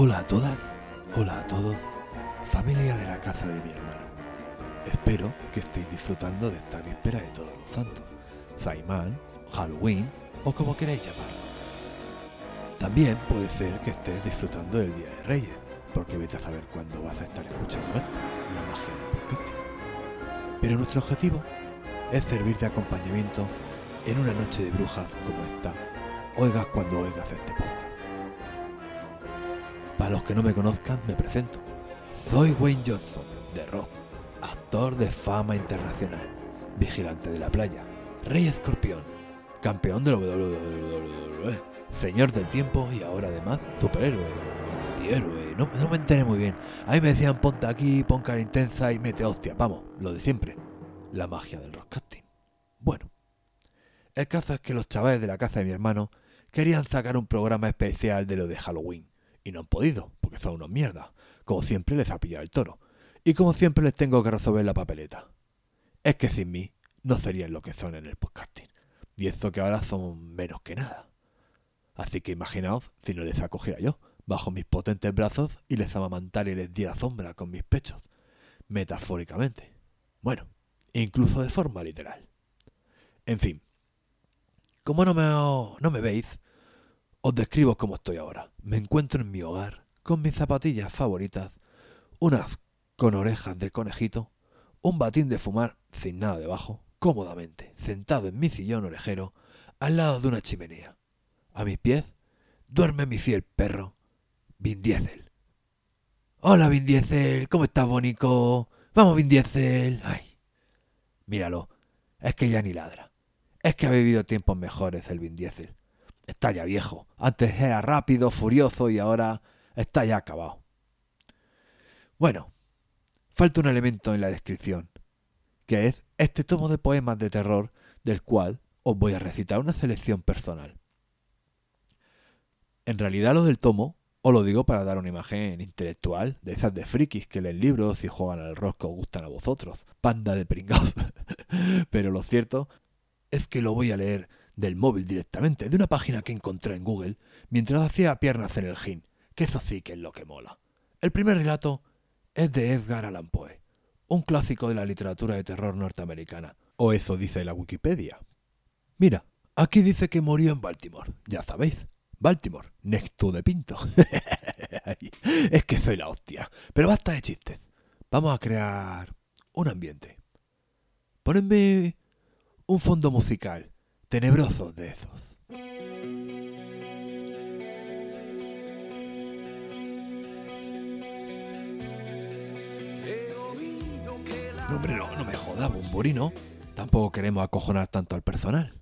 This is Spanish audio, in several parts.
Hola a todas, hola a todos, familia de la casa de mi hermano. Espero que estéis disfrutando de esta víspera de todos los santos, Zaimán, Halloween o como queráis llamarlo. También puede ser que estés disfrutando del Día de Reyes, porque vete a saber cuándo vas a estar escuchando esto, la magia del podcasting. Pero nuestro objetivo es servir de acompañamiento en una noche de brujas como esta, oigas cuando oigas este podcast. Para los que no me conozcan, me presento. Soy Wayne Johnson, de Rock, actor de fama internacional, vigilante de la playa, rey escorpión, campeón de la WWE, señor del tiempo y ahora además superhéroe antihéroe. No, no me enteré muy bien. Ahí me decían ponte aquí, pon cara intensa y mete hostia. Vamos, lo de siempre. La magia del rockcasting. Bueno, el caso es que los chavales de la casa de mi hermano querían sacar un programa especial de lo de Halloween y no han podido, porque son unos mierdas. Como siempre les ha pillado el toro. Y como siempre les tengo que resolver la papeleta. Es que sin mí no serían lo que son en el podcasting. Y eso que ahora son menos que nada. Así que imaginaos si no les acogiera yo, bajo mis potentes brazos y les amamantara y les diera sombra con mis pechos. Metafóricamente. Bueno, incluso de forma literal. En fin. Como no me, no me veis, os describo cómo estoy ahora. Me encuentro en mi hogar, con mis zapatillas favoritas, unas con orejas de conejito, un batín de fumar sin nada debajo, cómodamente, sentado en mi sillón orejero, al lado de una chimenea. A mis pies duerme mi fiel perro, Vin Diesel. Hola Vin Diesel, ¿cómo estás, bonico? Vamos, Vin Diesel. Ay, míralo, es que ya ni ladra. Es que ha vivido tiempos mejores el Vin Diesel. Está ya viejo. Antes era rápido, furioso y ahora está ya acabado. Bueno, falta un elemento en la descripción, que es este tomo de poemas de terror del cual os voy a recitar una selección personal. En realidad lo del tomo os lo digo para dar una imagen intelectual de esas de frikis que leen libros y juegan al rock que os gustan a vosotros, panda de pringados. Pero lo cierto es que lo voy a leer del móvil directamente, de una página que encontré en Google mientras hacía piernas en el gin, que eso sí que es lo que mola. El primer relato es de Edgar Allan Poe, un clásico de la literatura de terror norteamericana, o eso dice la Wikipedia. Mira, aquí dice que murió en Baltimore, ya sabéis. Baltimore, next to the Pinto. es que soy la hostia. Pero basta de chistes. Vamos a crear un ambiente. Ponedme un fondo musical tenebrosos de esos. No, hombre, no, no me jodas, Bumburino. Tampoco queremos acojonar tanto al personal.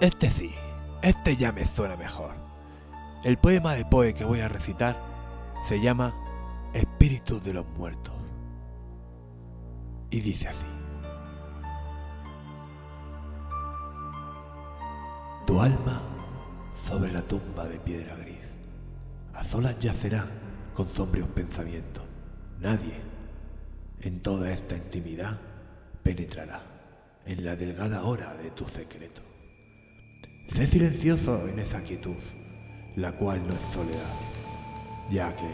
Este sí, este ya me suena mejor. El poema de Poe que voy a recitar se llama Espíritus de los Muertos. Y dice así. Tu alma sobre la tumba de piedra gris. A solas yacerá con sombríos pensamientos. Nadie en toda esta intimidad penetrará en la delgada hora de tu secreto. Sé silencioso en esa quietud, la cual no es soledad, ya que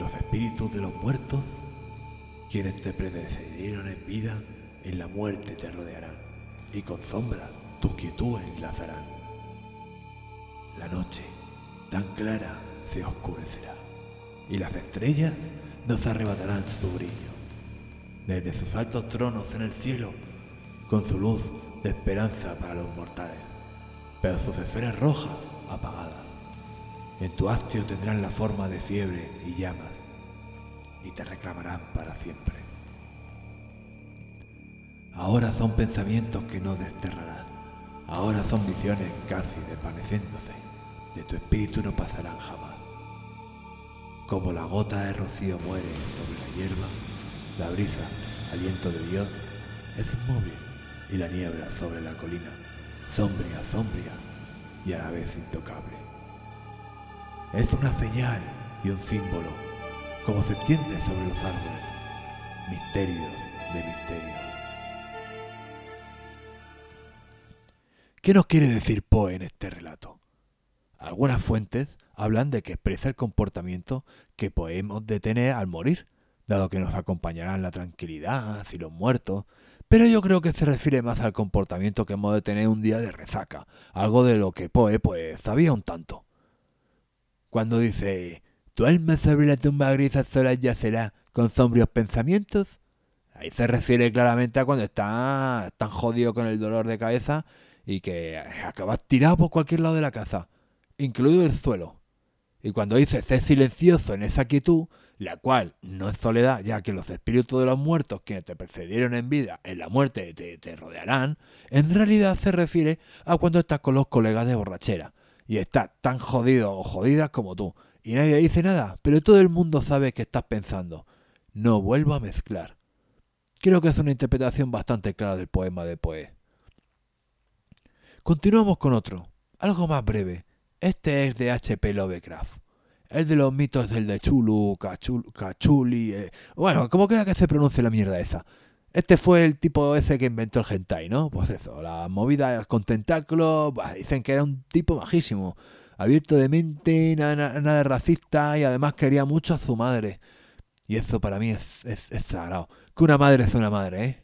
los espíritus de los muertos, quienes te predecedieron en vida, en la muerte te rodearán, y con sombra tu quietud enlazarán la noche, tan clara, se oscurecerá, y las estrellas nos arrebatarán su brillo. Desde sus altos tronos en el cielo, con su luz de esperanza para los mortales, pero sus esferas rojas apagadas. En tu hastio tendrán la forma de fiebre y llamas, y te reclamarán para siempre. Ahora son pensamientos que no desterrarás, ahora son visiones casi desvaneciéndose de tu espíritu no pasarán jamás. Como la gota de rocío muere sobre la hierba, la brisa, aliento de Dios, es inmóvil y la niebla sobre la colina, sombría, sombría y a la vez intocable. Es una señal y un símbolo, como se extiende sobre los árboles, misterios de misterios. ¿Qué nos quiere decir Poe en este relato? Algunas fuentes hablan de que expresa el comportamiento que podemos detener al morir, dado que nos acompañarán la tranquilidad y los muertos, pero yo creo que se refiere más al comportamiento que hemos de tener un día de resaca, algo de lo que Poe pues sabía un tanto. Cuando dice, alma sobre la tumba gris a solas yacerá con sombríos pensamientos, ahí se refiere claramente a cuando estás tan jodido con el dolor de cabeza y que acabas tirado por cualquier lado de la casa, incluido el suelo. Y cuando dice sé silencioso en esa quietud, la cual no es soledad, ya que los espíritus de los muertos quienes te precedieron en vida en la muerte te, te rodearán, en realidad se refiere a cuando estás con los colegas de borrachera y estás tan jodido o jodida como tú, y nadie dice nada, pero todo el mundo sabe que estás pensando. No vuelvo a mezclar. Creo que es una interpretación bastante clara del poema de Poe. Continuamos con otro, algo más breve. Este es de H.P. Lovecraft el de los mitos del de Chulu, Cachuli, eh, bueno, como queda que se pronuncie la mierda esa. Este fue el tipo ese que inventó el hentai, ¿no? Pues eso, las movidas con tentáculos, dicen que era un tipo majísimo, abierto de mente, nada, nada racista y además quería mucho a su madre. Y eso para mí es, es, es sagrado. Que una madre es una madre, ¿eh?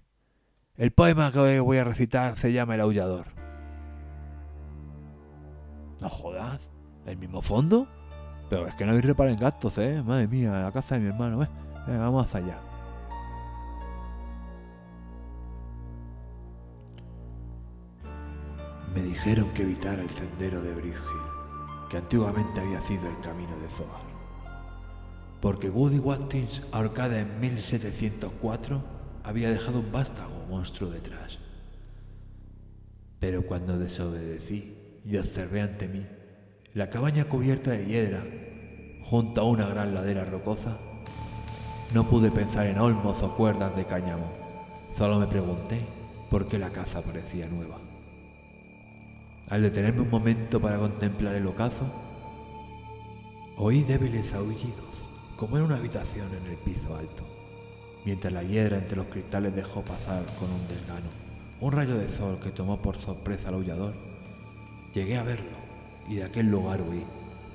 El poema que voy a recitar se llama El aullador. No jodas, ¿el mismo fondo? Pero es que no habéis reparado en gastos, ¿eh? Madre mía, la casa de mi hermano, ¿eh? vamos hacia allá. Me dijeron que evitara el sendero de Bridge que antiguamente había sido el camino de Zohar. Porque Woody Watkins, ahorcada en 1704, había dejado un vástago monstruo detrás. Pero cuando desobedecí y observé ante mí la cabaña cubierta de hiedra, junto a una gran ladera rocosa, no pude pensar en olmos o cuerdas de cáñamo. Solo me pregunté por qué la casa parecía nueva. Al detenerme un momento para contemplar el ocaso, oí débiles aullidos, como en una habitación en el piso alto, mientras la hiedra entre los cristales dejó pasar con un desgano un rayo de sol que tomó por sorpresa al aullador. Llegué a verlo y de aquel lugar huí,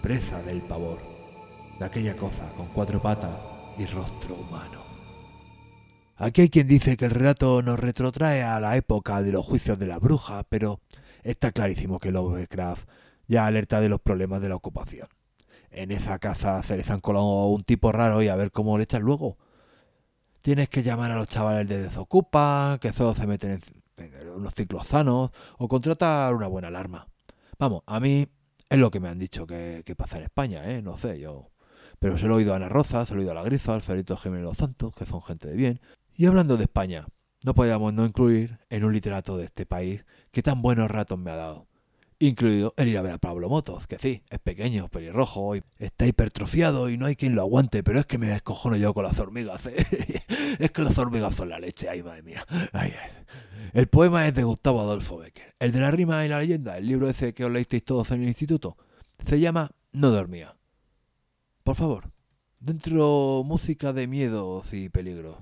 presa del pavor, de aquella cosa con cuatro patas y rostro humano. Aquí hay quien dice que el relato nos retrotrae a la época de los juicios de la bruja, pero está clarísimo que Lovecraft ya alerta de los problemas de la ocupación. En esa casa se les han colado un tipo raro y a ver cómo le echan luego. Tienes que llamar a los chavales de Desocupa, que solo se meten en, unos ciclos sanos, o contratar una buena alarma. Vamos, a mí es lo que me han dicho que, pasa en España, ¿eh? No sé, yo... Pero se lo he oído a Ana Rosa, se lo he oído a la Griza, al Felito Jiménez Los Santos, que son gente de bien. Y hablando de España, no podíamos no incluir en un literato de este país que tan buenos ratos me ha dado. Incluido el ir a ver a Pablo Motos, que sí, es pequeño, pelirrojo, y está hipertrofiado y no hay quien lo aguante, pero es que me descojono yo con las hormigas. ¿eh? es que las hormigas son la leche, ay madre mía. Ay. El poema es de Gustavo Adolfo Becker. El de la rima y la leyenda, el libro ese que os leísteis todos en el instituto, se llama No dormía. Por favor, dentro música de miedos y peligro.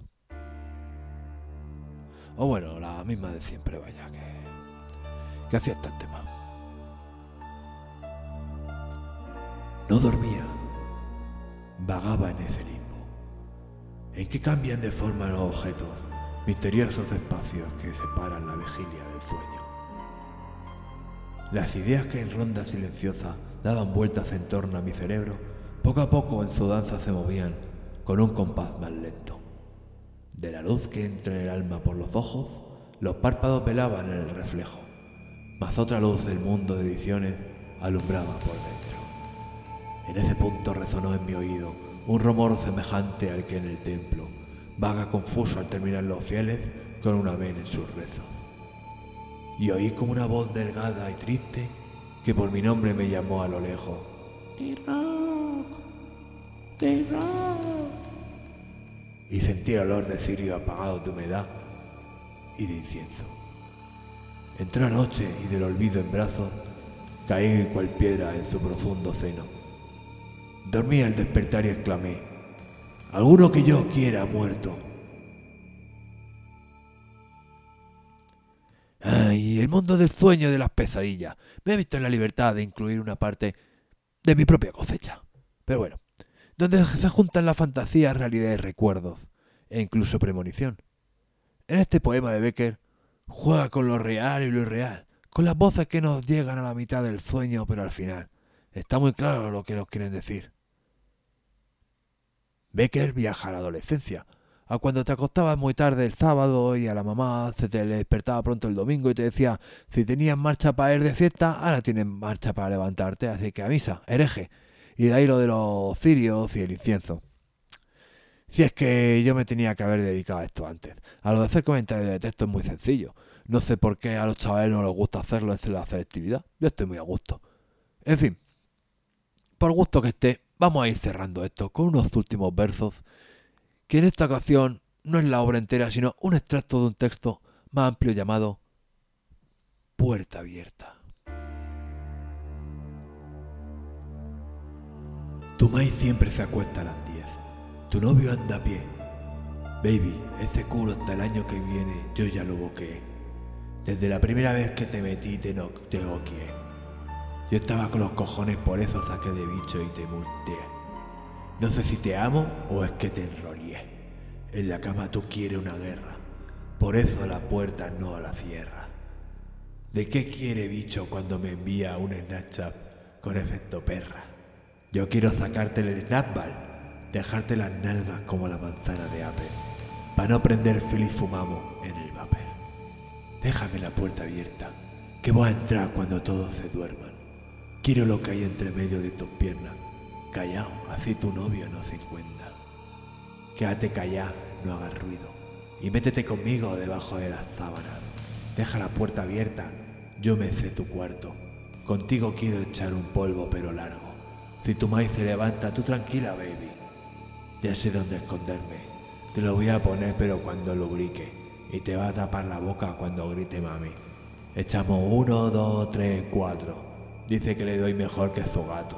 O bueno, la misma de siempre, vaya, que, que hacía este tema. No dormía, vagaba en ese limbo. ¿En qué cambian de forma los objetos? misteriosos espacios que separan la vigilia del sueño. Las ideas que en ronda silenciosa daban vueltas en torno a mi cerebro, poco a poco en su danza se movían con un compás más lento. De la luz que entra en el alma por los ojos, los párpados velaban en el reflejo, mas otra luz del mundo de ediciones alumbraba por dentro. En ese punto resonó en mi oído un rumor semejante al que en el templo vaga confuso al terminar los fieles con un amén en sus rezos. Y oí como una voz delgada y triste que por mi nombre me llamó a lo lejos. Y sentí el olor de cirio apagado de humedad y de incienso. Entró noche y del olvido en brazos caí cual piedra en su profundo seno. Dormí al despertar y exclamé, alguno que yo quiera muerto. y el mundo del sueño y de las pesadillas. Me he visto en la libertad de incluir una parte de mi propia cosecha. Pero bueno, donde se juntan la fantasía, realidad y recuerdos, e incluso premonición. En este poema de Becker juega con lo real y lo irreal, con las voces que nos llegan a la mitad del sueño, pero al final. Está muy claro lo que nos quieren decir. Becker viaja a la adolescencia, a cuando te acostabas muy tarde el sábado y a la mamá se te despertaba pronto el domingo y te decía, si tenías marcha para ir de fiesta, ahora tienes marcha para levantarte, así que a misa, hereje. Y de ahí lo de los cirios y el incienso. Si es que yo me tenía que haber dedicado a esto antes. A lo de hacer comentarios de texto es muy sencillo. No sé por qué a los chavales no les gusta hacerlo en la selectividad. Yo estoy muy a gusto. En fin, por gusto que esté, vamos a ir cerrando esto con unos últimos versos que en esta ocasión no es la obra entera, sino un extracto de un texto más amplio llamado Puerta Abierta. Tu maíz siempre se acuesta a las 10. Tu novio anda a pie. Baby, ese culo hasta el año que viene yo ya lo boqué. Desde la primera vez que te metí te, no, te. Yo estaba con los cojones por eso saqué de bicho y te multé. No sé si te amo o es que te enrollé. En la cama tú quieres una guerra. Por eso la puerta no la cierra. ¿De qué quiere bicho cuando me envía un Snapchat con efecto perra? Yo quiero sacarte el snapball, dejarte las nalgas como la manzana de Apple, para no prender feliz fumamos en el vapor. Déjame la puerta abierta, que voy a entrar cuando todos se duerman. Quiero lo que hay entre medio de tus piernas. Callao, así tu novio no se encuentra. Quédate callado, no hagas ruido. Y métete conmigo debajo de las sábanas. Deja la puerta abierta, yo me sé tu cuarto. Contigo quiero echar un polvo pero largo. Si tu maíz se levanta, tú tranquila, baby. Ya sé dónde esconderme. Te lo voy a poner, pero cuando lubrique. Y te va a tapar la boca cuando grite mami. Echamos uno, dos, tres, cuatro. Dice que le doy mejor que su gato.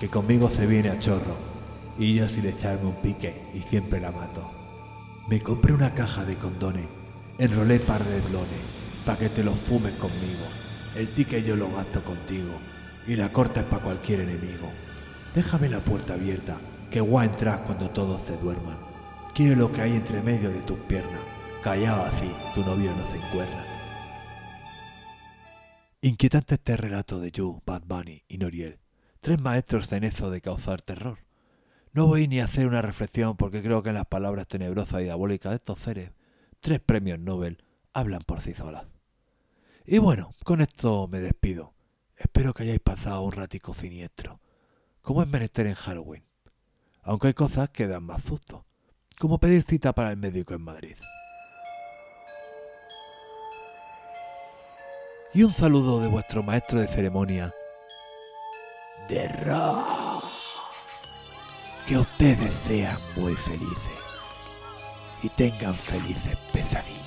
Que conmigo se viene a chorro. Y yo sin echarme un pique y siempre la mato. Me compré una caja de condones. Enrolé par de blones. Pa' que te los fumes conmigo. El ticket yo lo gasto contigo. Y la corta es pa' cualquier enemigo. Déjame la puerta abierta, que voy a entrar cuando todos se duerman. Quiero lo que hay entre medio de tus piernas. Callado así, tu novio no se encuerda. Inquietante este relato de Yu, Bad Bunny y Noriel, tres maestros en eso de causar terror. No voy ni a hacer una reflexión porque creo que en las palabras tenebrosas y diabólicas de estos seres, tres premios Nobel hablan por sí solas. Y bueno, con esto me despido. Espero que hayáis pasado un ratico siniestro como es menester en Halloween. Aunque hay cosas que dan más susto, como pedir cita para el médico en Madrid. Y un saludo de vuestro maestro de ceremonia, de rock. Que ustedes sean muy felices y tengan felices pesadillas.